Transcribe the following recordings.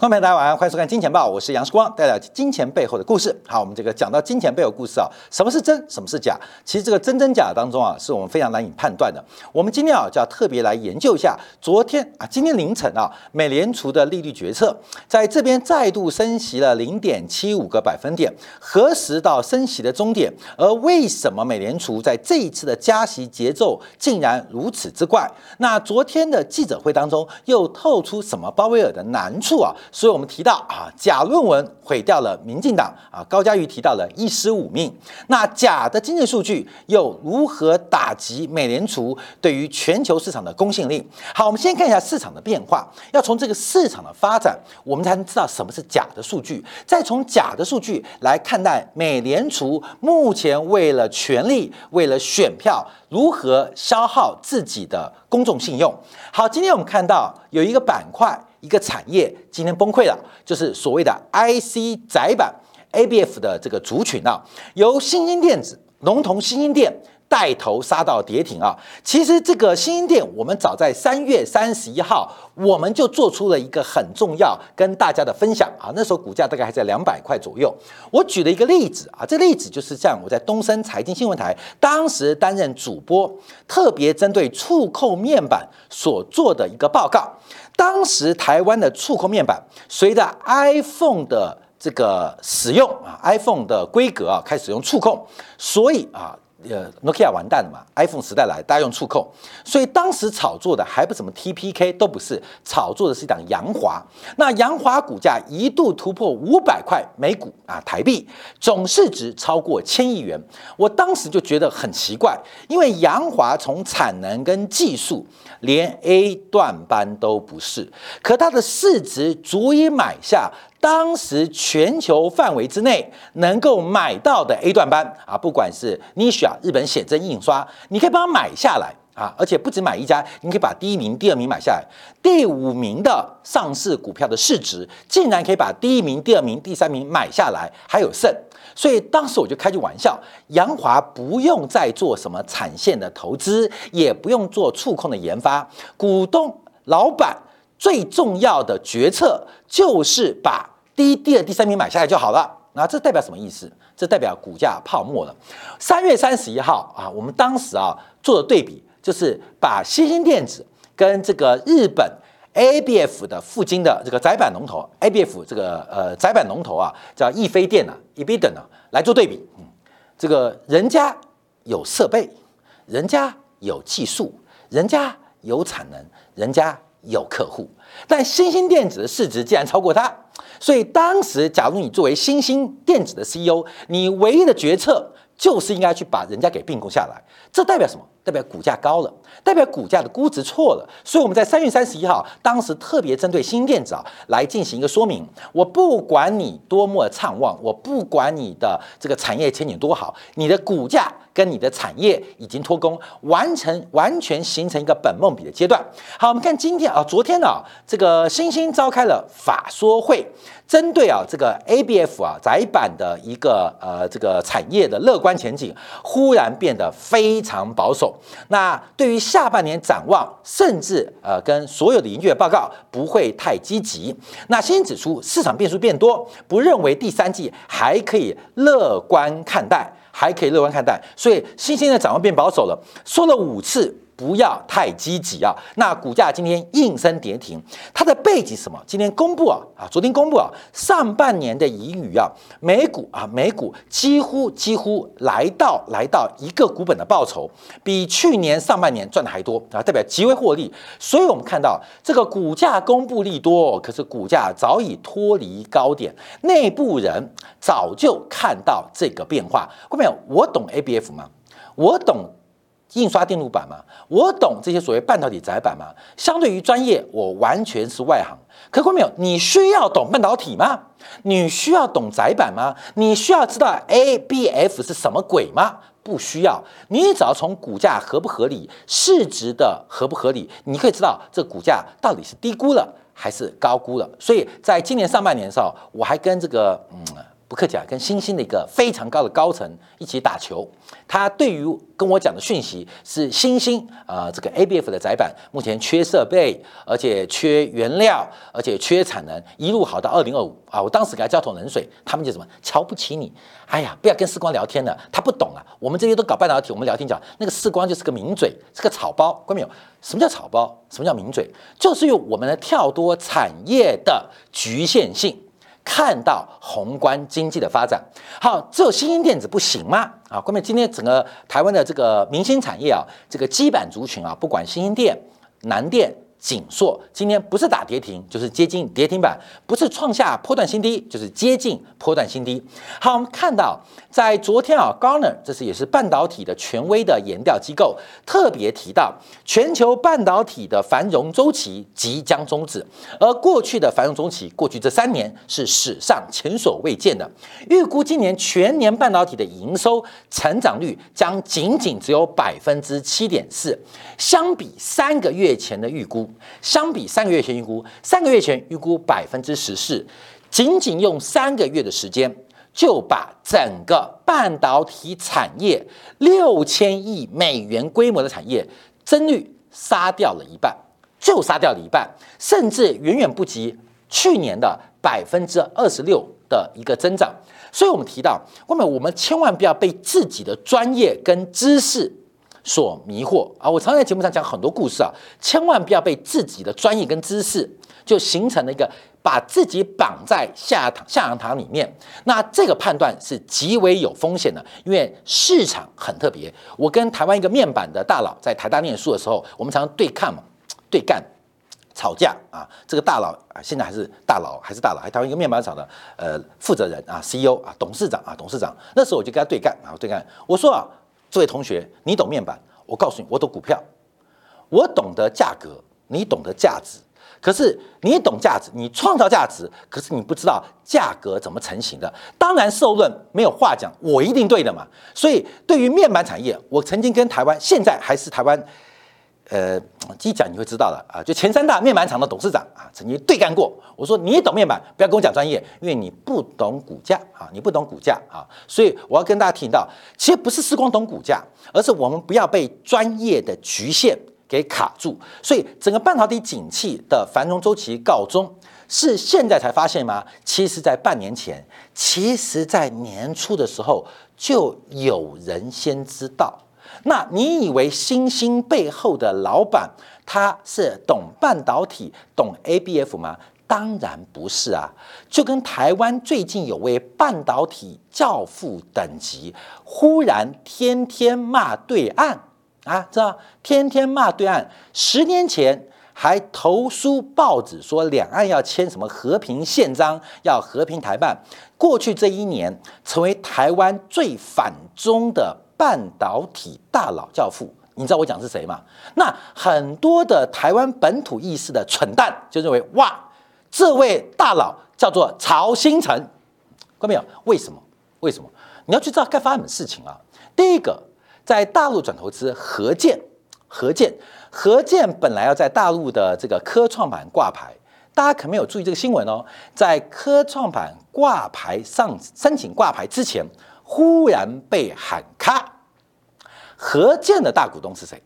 观众朋友，大家晚上，欢迎收看《金钱报》，我是杨世光，带来金钱背后的故事。好，我们这个讲到金钱背后故事啊，什么是真，什么是假？其实这个真真假当中啊，是我们非常难以判断的。我们今天啊，就要特别来研究一下昨天啊，今天凌晨啊，美联储的利率决策在这边再度升息了零点七五个百分点，何时到升息的终点？而为什么美联储在这一次的加息节奏竟然如此之怪？那昨天的记者会当中又透出什么鲍威尔的难处啊？所以我们提到啊，假论文毁掉了民进党啊，高嘉瑜提到了一尸五命。那假的经济数据又如何打击美联储对于全球市场的公信力？好，我们先看一下市场的变化。要从这个市场的发展，我们才能知道什么是假的数据。再从假的数据来看待美联储目前为了权力、为了选票，如何消耗自己的公众信用。好，今天我们看到有一个板块。一个产业今天崩溃了，就是所谓的 IC 窄板 ABF 的这个族群啊，由新兴电子龙头新兴电带头杀到跌停啊。其实这个新兴电，我们早在三月三十一号，我们就做出了一个很重要跟大家的分享啊。那时候股价大概还在两百块左右。我举了一个例子啊，这例子就是像我在东森财经新闻台当时担任主播，特别针对触控面板所做的一个报告。当时台湾的触控面板随着 iPhone 的这个使用啊，iPhone 的规格啊开始用触控，所以啊。呃，Nokia 完蛋了嘛？iPhone 时代来，大家用触控，所以当时炒作的还不怎么 TPK 都不是，炒作的是一档洋华。那洋华股价一度突破五百块每股啊，台币总市值超过千亿元。我当时就觉得很奇怪，因为洋华从产能跟技术连 A 段班都不是，可它的市值足以买下。当时全球范围之内能够买到的 A 段班啊，不管是 Nisha 日本显真印刷，你可以帮它买下来啊，而且不止买一家，你可以把第一名、第二名买下来，第五名的上市股票的市值竟然可以把第一名、第二名、第三名买下来，还有剩。所以当时我就开句玩笑，杨华不用再做什么产线的投资，也不用做触控的研发，股东老板。最重要的决策就是把第一、第二、第三名买下来就好了。那这代表什么意思？这代表股价泡沫了。三月三十一号啊，我们当时啊做的对比，就是把新兴电子跟这个日本 ABF 的附近的这个窄板龙头 ABF 这个呃窄板龙头啊，叫易飞电啊、易飞等啊来做对比。嗯，这个人家有设备，人家有技术，人家有产能，人家。有客户，但新兴电子的市值竟然超过它，所以当时，假如你作为新兴电子的 CEO，你唯一的决策就是应该去把人家给并购下来。这代表什么？代表股价高了，代表股价的估值错了。所以我们在三月三十一号，当时特别针对新电子啊来进行一个说明。我不管你多么畅旺，我不管你的这个产业前景多好，你的股价。跟你的产业已经脱钩，完成完全形成一个本梦比的阶段。好，我们看今天啊，昨天呢，这个星星召开了法说会，针对啊这个 ABF 啊窄板的一个呃这个产业的乐观前景，忽然变得非常保守。那对于下半年展望，甚至呃跟所有的营业报告不会太积极。那新指出，市场变数变多，不认为第三季还可以乐观看待。还可以乐观看待，所以新兴的展望变保守了，说了五次。不要太积极啊！那股价今天应声跌停，它的背景什么？今天公布啊啊，昨天公布啊，上半年的盈余啊，美股啊，美股几乎几乎来到来到一个股本的报酬，比去年上半年赚的还多啊，代表极为获利。所以我们看到这个股价公布利多，可是股价早已脱离高点，内部人早就看到这个变化。各位朋友，我懂 ABF 吗？我懂。印刷电路板吗？我懂这些所谓半导体窄板吗？相对于专业，我完全是外行。可观没有？你需要懂半导体吗？你需要懂窄板吗？你需要知道 A B F 是什么鬼吗？不需要。你只要从股价合不合理、市值的合不合理，你可以知道这股价到底是低估了还是高估了。所以在今年上半年的时候，我还跟这个嗯。不客气啊，跟星星的一个非常高的高层一起打球。他对于跟我讲的讯息是，星星啊，这个 ABF 的窄板目前缺设备，而且缺原料，而且缺产能，一路好到二零二五啊！我当时给他浇桶冷水，他们就什么瞧不起你？哎呀，不要跟世光聊天了，他不懂啊。我们这些都搞半导体，我们聊天讲那个世光就是个名嘴，是个草包，关没有？什么叫草包？什么叫名嘴？就是用我们的跳多产业的局限性。看到宏观经济的发展，好，只有新兴电子不行吗？啊，关键今天整个台湾的这个明星产业啊，这个基板族群啊，不管新兴电、南电。紧缩，今天不是打跌停，就是接近跌停板；不是创下波段新低，就是接近波段新低。好，我们看到在昨天啊，Garner 这是也是半导体的权威的研调机构，特别提到全球半导体的繁荣周期即将终止，而过去的繁荣周期，过去这三年是史上前所未见的。预估今年全年半导体的营收成长率将仅仅只有百分之七点四，相比三个月前的预估。相比三个月前预估，三个月前预估百分之十四，仅仅用三个月的时间，就把整个半导体产业六千亿美元规模的产业增率杀掉了一半，就杀掉了一半，甚至远远不及去年的百分之二十六的一个增长。所以，我们提到，我们我们千万不要被自己的专业跟知识。所迷惑啊！我常在节目上讲很多故事啊，千万不要被自己的专业跟知识就形成了一个把自己绑在下堂下堂里面。那这个判断是极为有风险的，因为市场很特别。我跟台湾一个面板的大佬在台大念书的时候，我们常常对抗嘛，对干、吵架啊。这个大佬啊，现在还是大佬，还是大佬，还台湾一个面板厂的呃负责人啊，CEO 啊，董事长啊，董事长。那时候我就跟他对干啊，对干，我说啊。这位同学，你懂面板，我告诉你，我懂股票，我懂得价格，你懂得价值。可是你懂价值，你创造价值，可是你不知道价格怎么成型的。当然，受论没有话讲，我一定对的嘛。所以，对于面板产业，我曾经跟台湾，现在还是台湾。呃，一讲你会知道的啊，就前三大面板厂的董事长啊，曾经对干过。我说你懂面板，不要跟我讲专业，因为你不懂股价啊，你不懂股价啊。所以我要跟大家提到，其实不是时光懂股价，而是我们不要被专业的局限给卡住。所以整个半导体景气的繁荣周期告终，是现在才发现吗？其实，在半年前，其实在年初的时候，就有人先知道。那你以为星星背后的老板他是懂半导体、懂 ABF 吗？当然不是啊！就跟台湾最近有位半导体教父等级，忽然天天骂对岸啊，知道？天天骂对岸。十年前还投书报纸说两岸要签什么和平宪章，要和平台办。过去这一年，成为台湾最反中的。半导体大佬教父，你知道我讲是谁吗？那很多的台湾本土意识的蠢蛋就认为，哇，这位大佬叫做曹新成，看到没有？为什么？为什么？你要去知道该发生什么事情啊？第一个，在大陆转投资合建，合建，合建本来要在大陆的这个科创板挂牌，大家可没有注意这个新闻哦，在科创板挂牌上申请挂牌之前。忽然被喊卡，何建的大股东是谁？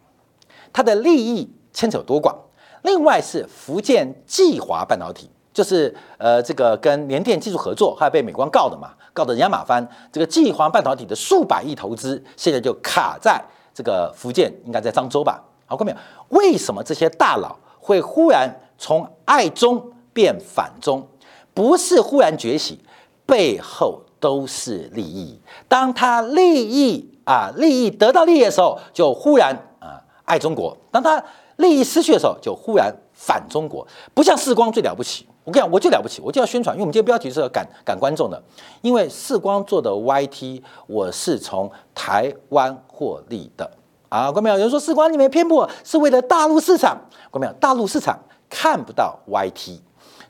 他的利益牵扯多广？另外是福建计华半导体，就是呃这个跟联电技术合作，还被美光告的嘛，告的人仰马翻。这个计华半导体的数百亿投资，现在就卡在这个福建，应该在漳州吧？好，看没有？为什么这些大佬会忽然从爱中变反中？不是忽然崛起，背后。都是利益。当他利益啊利益得到利益的时候，就忽然啊爱中国；当他利益失去的时候，就忽然反中国。不像世光最了不起，我跟你讲，我就了不起，我就要宣传，因为我们今天标题是要赶赶观众的。因为世光做的 YT，我是从台湾获利的啊。观众有人说世光你没偏颇，是为了大陆市场。观众大陆市场看不到 YT，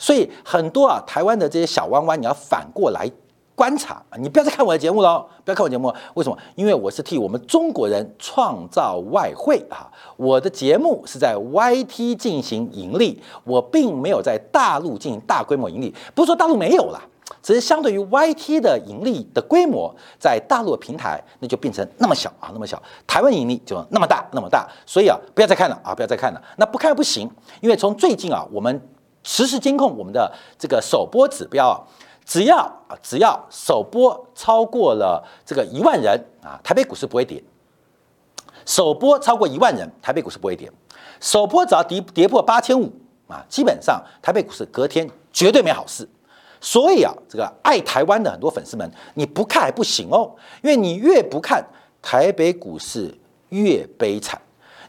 所以很多啊台湾的这些小弯弯，你要反过来。观察，你不要再看我的节目了，不要看我节目，为什么？因为我是替我们中国人创造外汇啊！我的节目是在 YT 进行盈利，我并没有在大陆进行大规模盈利。不是说大陆没有了，只是相对于 YT 的盈利的规模，在大陆平台那就变成那么小啊，那么小。台湾盈利就那么大，那么大。所以啊，不要再看了啊，不要再看了。那不看不行，因为从最近啊，我们实时监控我们的这个首播指标啊，只要啊，只要首播超过了这个一万人啊，台北股市不会跌。首播超过一万人，台北股市不会跌。首播只要跌跌破八千五啊，基本上台北股市隔天绝对没好事。所以啊，这个爱台湾的很多粉丝们，你不看还不行哦，因为你越不看，台北股市越悲惨。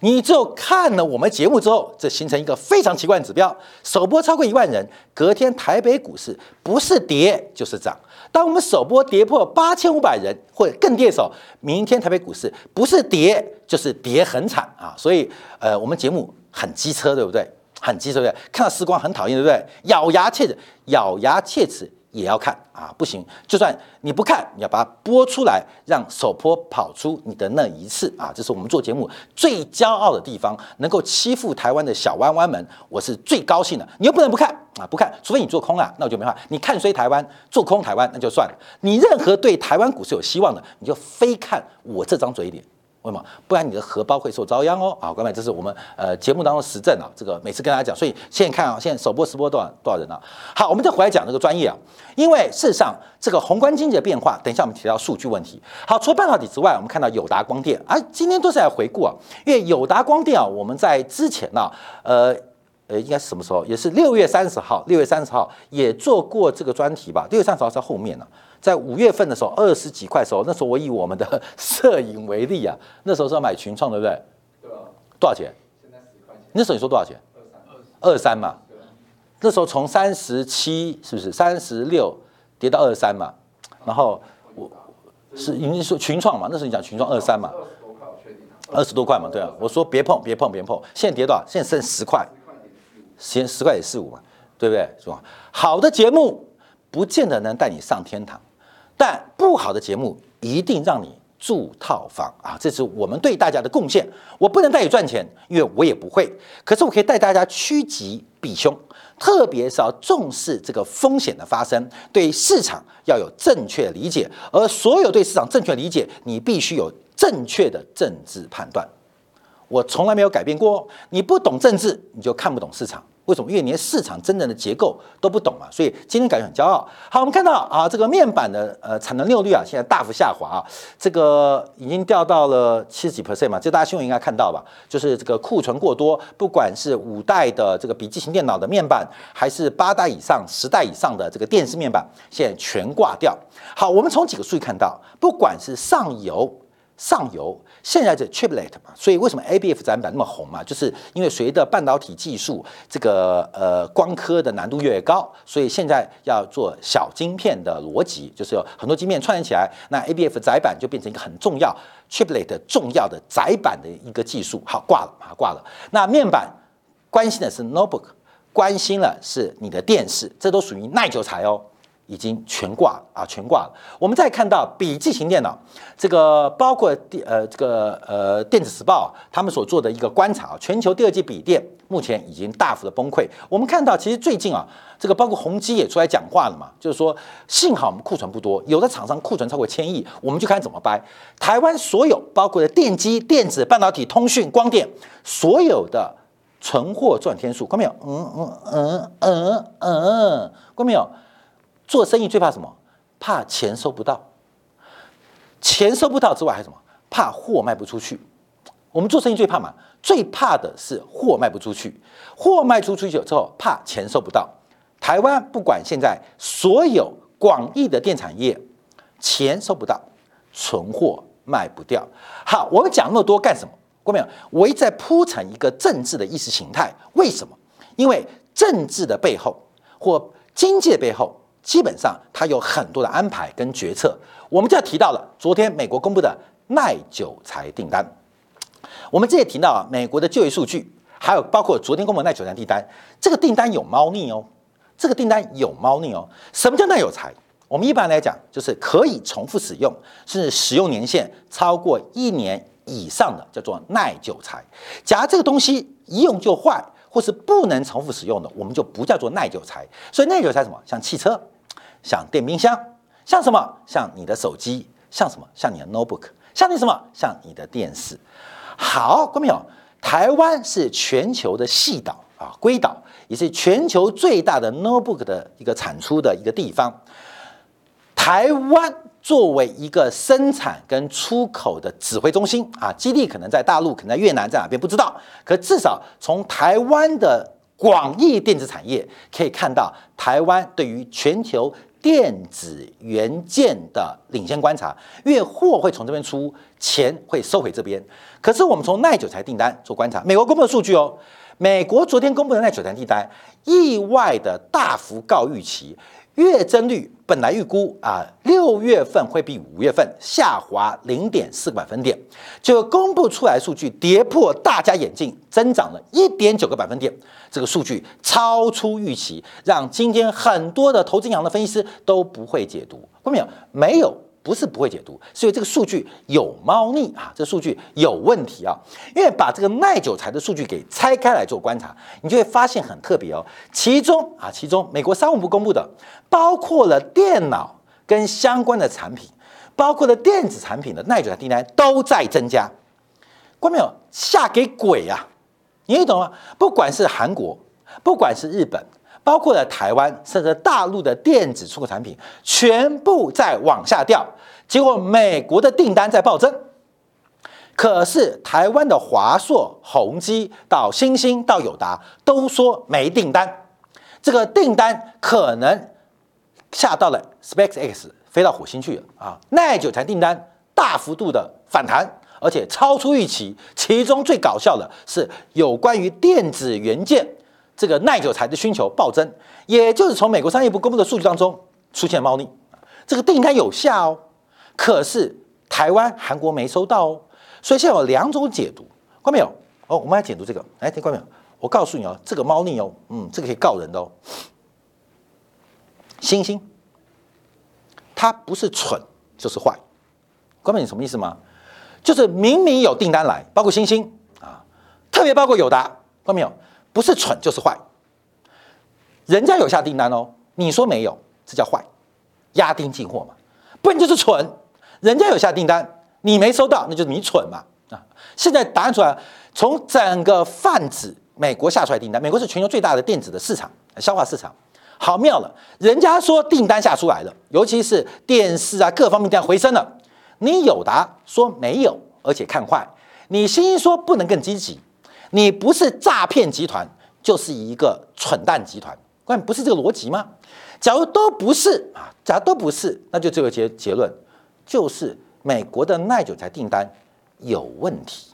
你只有看了我们节目之后，这形成一个非常奇怪的指标：首播超过一万人，隔天台北股市不是跌就是涨。当我们首播跌破八千五百人或者更跌的时候，明天台北股市不是跌就是跌很惨啊！所以，呃，我们节目很机车，对不对？很机车，对不对？看到时光很讨厌，对不对？咬牙切齿，咬牙切齿。也要看啊，不行，就算你不看，你要把它播出来，让首播跑出你的那一次啊，这是我们做节目最骄傲的地方，能够欺负台湾的小弯弯们，我是最高兴的。你又不能不看啊，不看，除非你做空啊，那我就没办法。你看衰台湾，做空台湾，那就算了。你任何对台湾股市有希望的，你就非看我这张嘴脸。为什么？不然你的荷包会受遭殃哦！啊，各位，这是我们呃节目当中实证啊。这个每次跟大家讲，所以现在看啊，现在首播直播多少多少人啊？好，我们再回来讲这个专业啊。因为事实上，这个宏观经济的变化，等一下我们提到数据问题。好，除了半导体之外，我们看到友达光电啊，今天都是来回顾啊。因为友达光电啊，我们在之前呢，呃呃，应该是什么时候？也是六月三十号，六月三十号也做过这个专题吧？六月三十号在后面呢。在五月份的时候，二十几块的时候，那时候我以我们的摄影为例啊，那时候是要买群创，对不对？对多少钱？现在十块钱。那时候你说多少钱？二三。二三嘛。那时候从三十七是不是？三十六跌到二三嘛。然后我是因为说群创嘛，那时候你讲群创二三嘛。二十多块，我确定。二十多块嘛，对啊。我说别碰，别碰，别碰。现在跌多少？现在剩十块。先十块点四五嘛，对不对？是吧？好的节目不见得能带你上天堂。但不好的节目一定让你住套房啊！这是我们对大家的贡献。我不能带你赚钱，因为我也不会。可是我可以带大家趋吉避凶，特别是要重视这个风险的发生，对市场要有正确理解。而所有对市场正确理解，你必须有正确的政治判断。我从来没有改变过。你不懂政治，你就看不懂市场。为什么？因为连市场真正的结构都不懂嘛，所以今天感觉很骄傲。好，我们看到啊，这个面板的呃产能利用率啊，现在大幅下滑啊，这个已经掉到了七十几 percent 嘛，这大家新闻应该看到吧？就是这个库存过多，不管是五代的这个笔记型电脑的面板，还是八代以上、十代以上的这个电视面板，现在全挂掉。好，我们从几个数据看到，不管是上游。上游现在是 Triplet 嘛，所以为什么 ABF 展板那么红嘛？就是因为随着半导体技术这个呃光刻的难度越高，所以现在要做小晶片的逻辑，就是有很多晶片串联起来，那 ABF 载板就变成一个很重要 Triplet 重要的载板的一个技术。好，挂了啊，挂了。那面板关心的是 notebook，关心了是你的电视，这都属于耐久材哦。已经全挂啊，全挂了。我们再看到笔记型电脑，这个包括电呃这个呃电子时报他们所做的一个观察啊，全球第二季笔电目前已经大幅的崩溃。我们看到其实最近啊，这个包括宏基也出来讲话了嘛，就是说幸好我们库存不多，有的厂商库存超过千亿，我们就看怎么掰。台湾所有包括的电机、电子、半导体、通讯、光电所有的存货赚天数，看到没有？嗯嗯嗯嗯嗯，看没有？做生意最怕什么？怕钱收不到。钱收不到之外，还有什么？怕货卖不出去。我们做生意最怕嘛？最怕的是货卖不出去。货卖出去之后，怕钱收不到。台湾不管现在所有广义的电产业，钱收不到，存货卖不掉。好，我们讲那么多干什么？过没有？我一再铺陈一个政治的意识形态。为什么？因为政治的背后或经济的背后。基本上，它有很多的安排跟决策。我们就要提到了昨天美国公布的耐久材订单。我们这也提到啊，美国的就业数据，还有包括昨天公布耐久材订单。这个订单有猫腻哦，这个订单有猫腻哦。什么叫耐久材？我们一般来讲就是可以重复使用，甚至使用年限超过一年以上的，叫做耐久材。假如这个东西一用就坏。或是不能重复使用的，我们就不叫做耐久材。所以耐久材什么？像汽车、像电冰箱，像什么？像你的手机，像什么？像你的 notebook，像你什么？像你的电视。好，观众朋友，台湾是全球的细岛啊，硅岛，也是全球最大的 notebook 的一个产出的一个地方。台湾作为一个生产跟出口的指挥中心啊，基地可能在大陆，可能在越南，在哪边不知道。可至少从台湾的广义电子产业可以看到，台湾对于全球电子元件的领先观察，因为货会从这边出，钱会收回这边。可是我们从耐久材订单做观察，美国公布的数据哦，美国昨天公布的耐久材订单意外的大幅告预期。月增率本来预估啊，六月份会比五月份下滑零点四个百分点，就公布出来数据跌破大家眼镜，增长了一点九个百分点，这个数据超出预期，让今天很多的投资银行的分析师都不会解读，后面没有？不是不会解读，所以这个数据有猫腻啊，这数据有问题啊。因为把这个耐久材的数据给拆开来做观察，你就会发现很特别哦。其中啊，其中美国商务部公布的，包括了电脑跟相关的产品，包括了电子产品的耐久材订单都在增加。关没有？下给鬼啊！你懂吗？不管是韩国，不管是日本。包括了台湾甚至大陆的电子出口产品，全部在往下掉。结果美国的订单在暴增，可是台湾的华硕、宏基到星星到友达都说没订单。这个订单可能下到了 SpaceX 飞到火星去了啊！耐久材订单大幅度的反弹，而且超出预期。其中最搞笑的是有关于电子元件。这个耐久材的需求暴增，也就是从美国商业部公布的数据当中出现猫腻。这个订单有下哦，可是台湾、韩国没收到哦。所以现在有两种解读，关没有？哦，我们来解读这个。来听关没有？我告诉你哦，这个猫腻哦，嗯，这个可以告人的哦。星星，它不是蠢就是坏。关没有？什么意思吗？就是明明有订单来，包括星星啊，特别包括友达，关没有？不是蠢就是坏，人家有下订单哦，你说没有，这叫坏，压丁进货嘛，不然就是蠢。人家有下订单，你没收到，那就是你蠢嘛啊！现在答案出来，从整个泛指美国下出来订单，美国是全球最大的电子的市场，消化市场，好妙了。人家说订单下出来了，尤其是电视啊各方面这样回升了，你有答说没有，而且看坏，你心说不能更积极。你不是诈骗集团，就是一个蠢蛋集团，关不是这个逻辑吗？假如都不是啊，假如都不是，那就这个结结论，就是美国的耐久材订单有问题，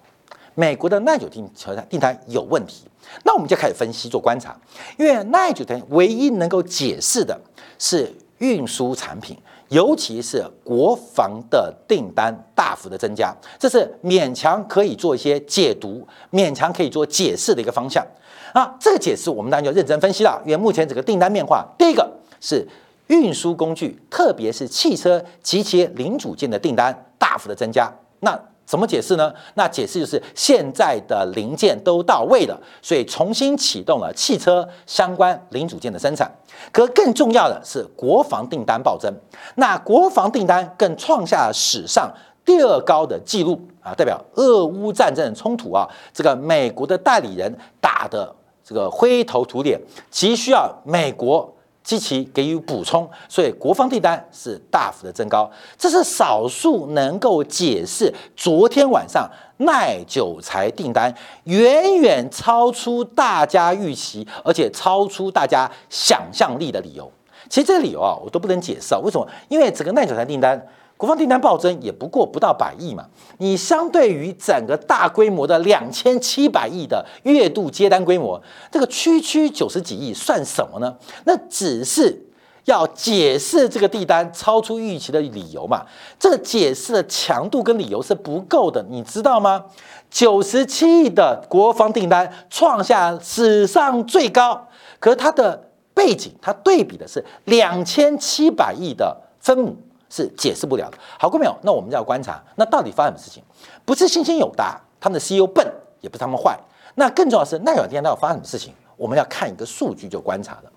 美国的耐久订材订单有问题，那我们就开始分析做观察，因为耐久材唯一能够解释的是运输产品。尤其是国防的订单大幅的增加，这是勉强可以做一些解读、勉强可以做解释的一个方向啊。这个解释我们当然就认真分析了，因为目前整个订单变化，第一个是运输工具，特别是汽车及其零组件的订单大幅的增加，那。怎么解释呢？那解释就是现在的零件都到位了，所以重新启动了汽车相关零组件的生产。可更重要的是，国防订单暴增，那国防订单更创下史上第二高的纪录啊！代表俄乌战争冲突啊，这个美国的代理人打的这个灰头土脸，急需要美国。积极给予补充，所以国防订单是大幅的增高，这是少数能够解释昨天晚上耐久材订单远远超出大家预期，而且超出大家想象力的理由。其实这个理由啊，我都不能解释啊，为什么？因为整个耐久材订单。国防订单暴增也不过不到百亿嘛，你相对于整个大规模的两千七百亿的月度接单规模，这个区区九十几亿算什么呢？那只是要解释这个订单超出预期的理由嘛？这个解释的强度跟理由是不够的，你知道吗？九十七亿的国防订单创下史上最高，可是它的背景，它对比的是两千七百亿的分母。是解释不了的。好过没有？那我们就要观察，那到底发生什么事情？不是星星有大，他们的 CEO 笨，也不是他们坏。那更重要是，那有天到底发生什么事情？我们要看一个数据就观察了。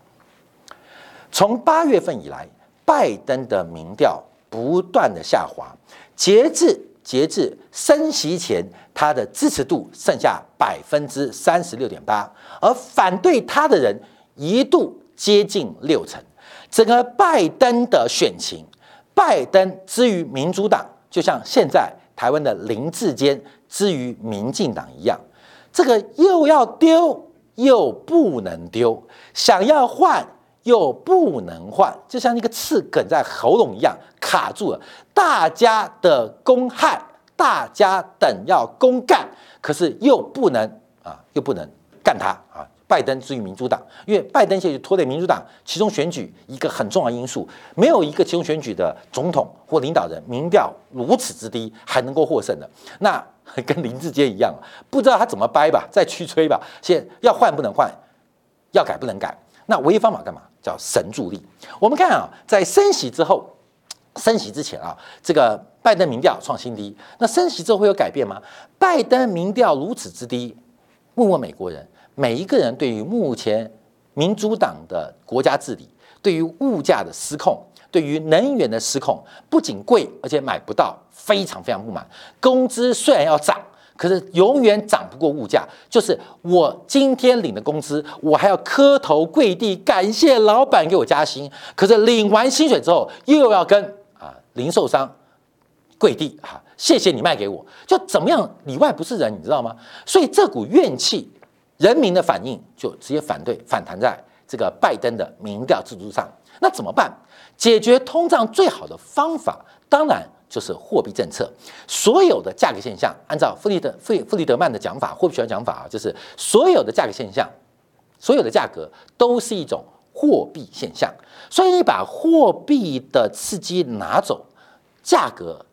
从八月份以来，拜登的民调不断的下滑，截至截至升息前，他的支持度剩下百分之三十六点八，而反对他的人一度接近六成。整个拜登的选情，拜登之于民主党，就像现在台湾的林志坚之于民进党一样，这个又要丢又不能丢，想要换又不能换，就像一个刺梗在喉咙一样卡住了。大家的公害，大家等要公干，可是又不能啊，又不能干他啊。拜登之于民主党，因为拜登现在就拖累民主党其中选举一个很重要因素，没有一个其中选举的总统或领导人民调如此之低还能够获胜的，那跟林志坚一样，不知道他怎么掰吧，再去吹吧。现要换不能换，要改不能改，那唯一方法干嘛？叫神助力。我们看啊，在升息之后，升息之前啊，这个拜登民调创新低，那升息之后会有改变吗？拜登民调如此之低，问问美国人。每一个人对于目前民主党的国家治理，对于物价的失控，对于能源的失控，不仅贵，而且买不到，非常非常不满。工资虽然要涨，可是永远涨不过物价。就是我今天领的工资，我还要磕头跪地感谢老板给我加薪，可是领完薪水之后，又要跟啊零售商跪地哈，谢谢你卖给我，就怎么样里外不是人，你知道吗？所以这股怨气。人民的反应就直接反对反弹在这个拜登的民调制度上，那怎么办？解决通胀最好的方法，当然就是货币政策。所有的价格现象，按照弗里德弗弗里德曼的讲法，货币学讲法啊，就是所有的价格现象，所有的价格都是一种货币现象。所以你把货币的刺激拿走，价格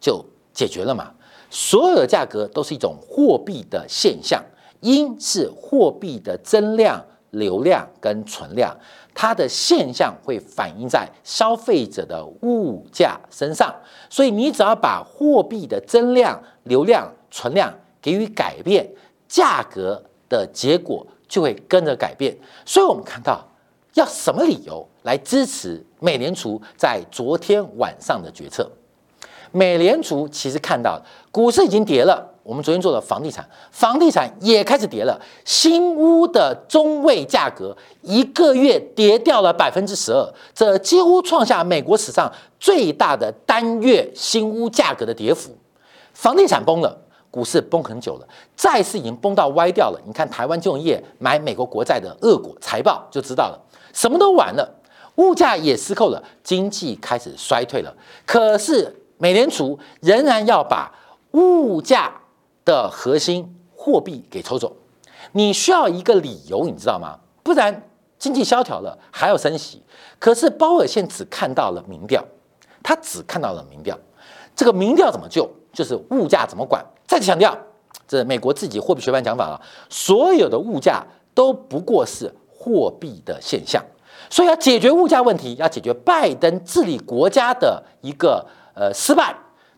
就解决了嘛？所有的价格都是一种货币的现象。因是货币的增量、流量跟存量，它的现象会反映在消费者的物价身上，所以你只要把货币的增量、流量、存量给予改变，价格的结果就会跟着改变。所以我们看到，要什么理由来支持美联储在昨天晚上的决策？美联储其实看到股市已经跌了。我们昨天做的房地产，房地产也开始跌了。新屋的中位价格一个月跌掉了百分之十二，这几乎创下美国史上最大的单月新屋价格的跌幅。房地产崩了，股市崩很久了，债市已经崩到歪掉了。你看台湾金融业买美国国债的恶果财报就知道了，什么都完了，物价也失控了，经济开始衰退了。可是美联储仍然要把物价。的核心货币给抽走，你需要一个理由，你知道吗？不然经济萧条了还要升息。可是鲍尔现只看到了民调，他只看到了民调。这个民调怎么救？就是物价怎么管？再次强调，这美国自己货币学班讲法了。所有的物价都不过是货币的现象，所以要解决物价问题，要解决拜登治理国家的一个呃失败。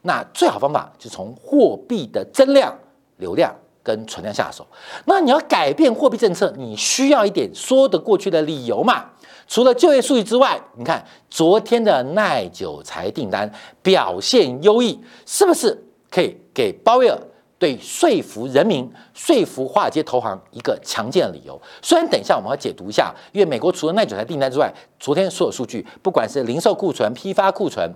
那最好方法就从货币的增量、流量跟存量下手。那你要改变货币政策，你需要一点说得过去的理由嘛？除了就业数据之外，你看昨天的耐久材订单表现优异，是不是可以给鲍威尔对说服人民、说服华尔街投行一个强健的理由？虽然等一下我们要解读一下，因为美国除了耐久材订单之外，昨天所有数据，不管是零售库存、批发库存。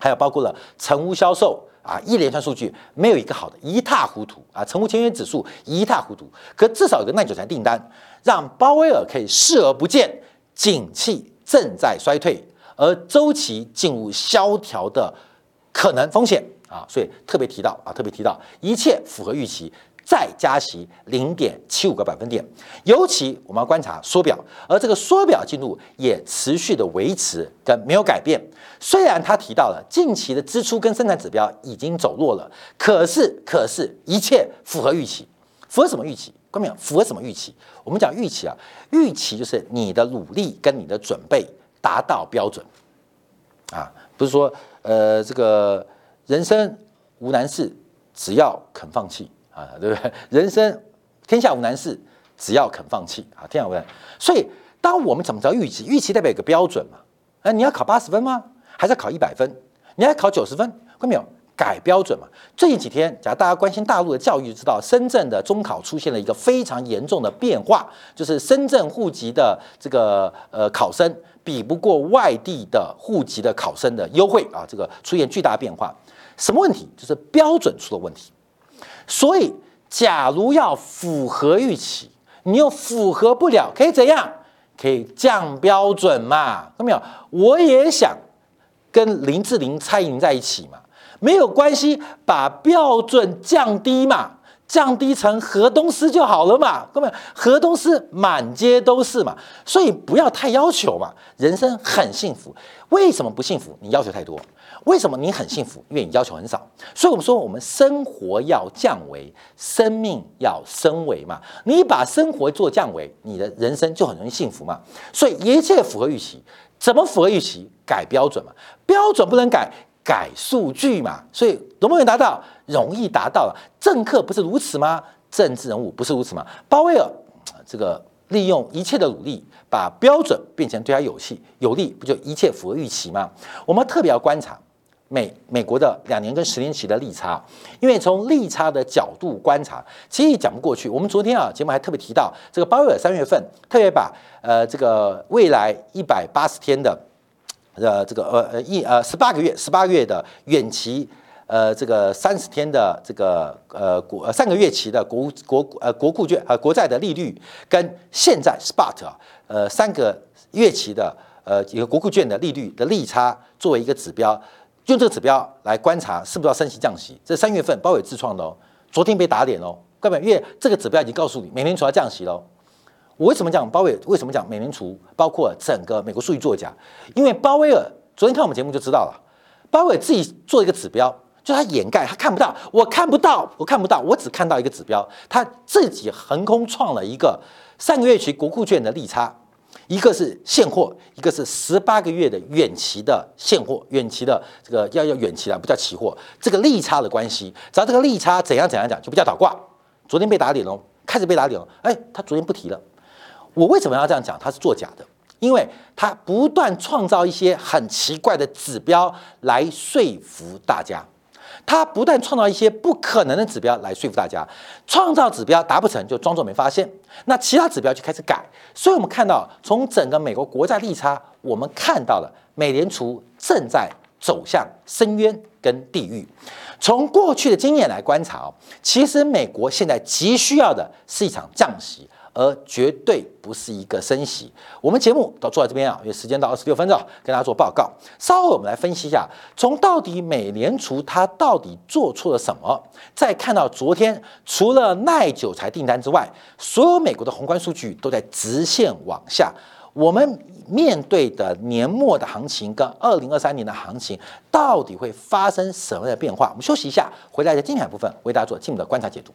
还有包括了成屋销售啊，一连串数据没有一个好的，一塌糊涂啊！成屋签约指数一塌糊涂，可至少有个耐久材订单，让鲍威尔可以视而不见，景气正在衰退，而周期进入萧条的可能风险啊！所以特别提到啊，特别提到一切符合预期。再加息零点七五个百分点，尤其我们要观察缩表，而这个缩表进度也持续的维持跟没有改变。虽然他提到了近期的支出跟生产指标已经走弱了，可是可是一切符合预期，符合什么预期？关明，符合什么预期？我们讲预期啊，预期就是你的努力跟你的准备达到标准啊，不是说呃这个人生无难事，只要肯放弃。啊，对不对？人生天下无难事，只要肯放弃啊，天下无难。所以，当我们怎么着预期？预期代表一个标准嘛？哎，你要考八十分吗？还是要考一百分？你要考九十分？看到没有？改标准嘛。最近几天，假如大家关心大陆的教育，知道深圳的中考出现了一个非常严重的变化，就是深圳户籍的这个呃考生比不过外地的户籍的考生的优惠啊，这个出现巨大变化。什么问题？就是标准出了问题。所以，假如要符合预期，你又符合不了，可以怎样？可以降标准嘛？看到没有？我也想跟林志玲、蔡依林在一起嘛。没有关系，把标准降低嘛，降低成河东狮就好了嘛，各位，河东狮满街都是嘛，所以不要太要求嘛，人生很幸福。为什么不幸福？你要求太多。为什么你很幸福？因为你要求很少。所以我们说，我们生活要降维，生命要升维嘛。你把生活做降维，你的人生就很容易幸福嘛。所以一切符合预期，怎么符合预期？改标准嘛，标准不能改。改数据嘛，所以容不容易达到？容易达到了。政客不是如此吗？政治人物不是如此吗？鲍威尔这个利用一切的努力，把标准变成对他有利，有利不就一切符合预期吗？我们特别要观察美美国的两年跟十年期的利差，因为从利差的角度观察，其实也讲不过去。我们昨天啊节目还特别提到，这个鲍威尔三月份特别把呃这个未来一百八十天的。呃，这个呃呃一呃十八个月，十八个月的远期，呃，这个三十天的这个呃国三个月期的国国呃国库券呃国债的利率，跟现在 spot 呃三个月期的呃一个国库券的利率的利差作为一个指标，用这个指标来观察是不是要升息降息。这三月份包伟自创的哦，昨天被打脸哦，各位，因为这个指标已经告诉你，美联储要降息喽。我为什么讲鲍威尔？为什么讲美联储？包括整个美国数据作家，因为鲍威尔昨天看我们节目就知道了，鲍威尔自己做一个指标，就他掩盖，他看不到，我看不到，我看不到，我只看到一个指标，他自己横空创了一个三个月期国库券的利差，一个是现货，一个是十八个月的远期的现货，远期的这个要要远期的不叫期货，这个利差的关系，只要这个利差怎样怎样讲，就不叫倒挂。昨天被打脸了，开始被打脸了，哎，他昨天不提了。我为什么要这样讲？他是作假的，因为他不断创造一些很奇怪的指标来说服大家，他不断创造一些不可能的指标来说服大家，创造指标达不成就装作没发现，那其他指标就开始改。所以我们看到，从整个美国国债利差，我们看到了美联储正在走向深渊跟地狱。从过去的经验来观察，其实美国现在急需要的是一场降息。而绝对不是一个升息。我们节目都坐在这边啊，因为时间到二十六分钟，跟大家做报告。稍后我们来分析一下，从到底美联储它到底做错了什么？再看到昨天除了耐久材订单之外，所有美国的宏观数据都在直线往下。我们面对的年末的行情跟二零二三年的行情，到底会发生什么样的变化？我们休息一下，回来在精彩部分为大家做进一步的观察解读。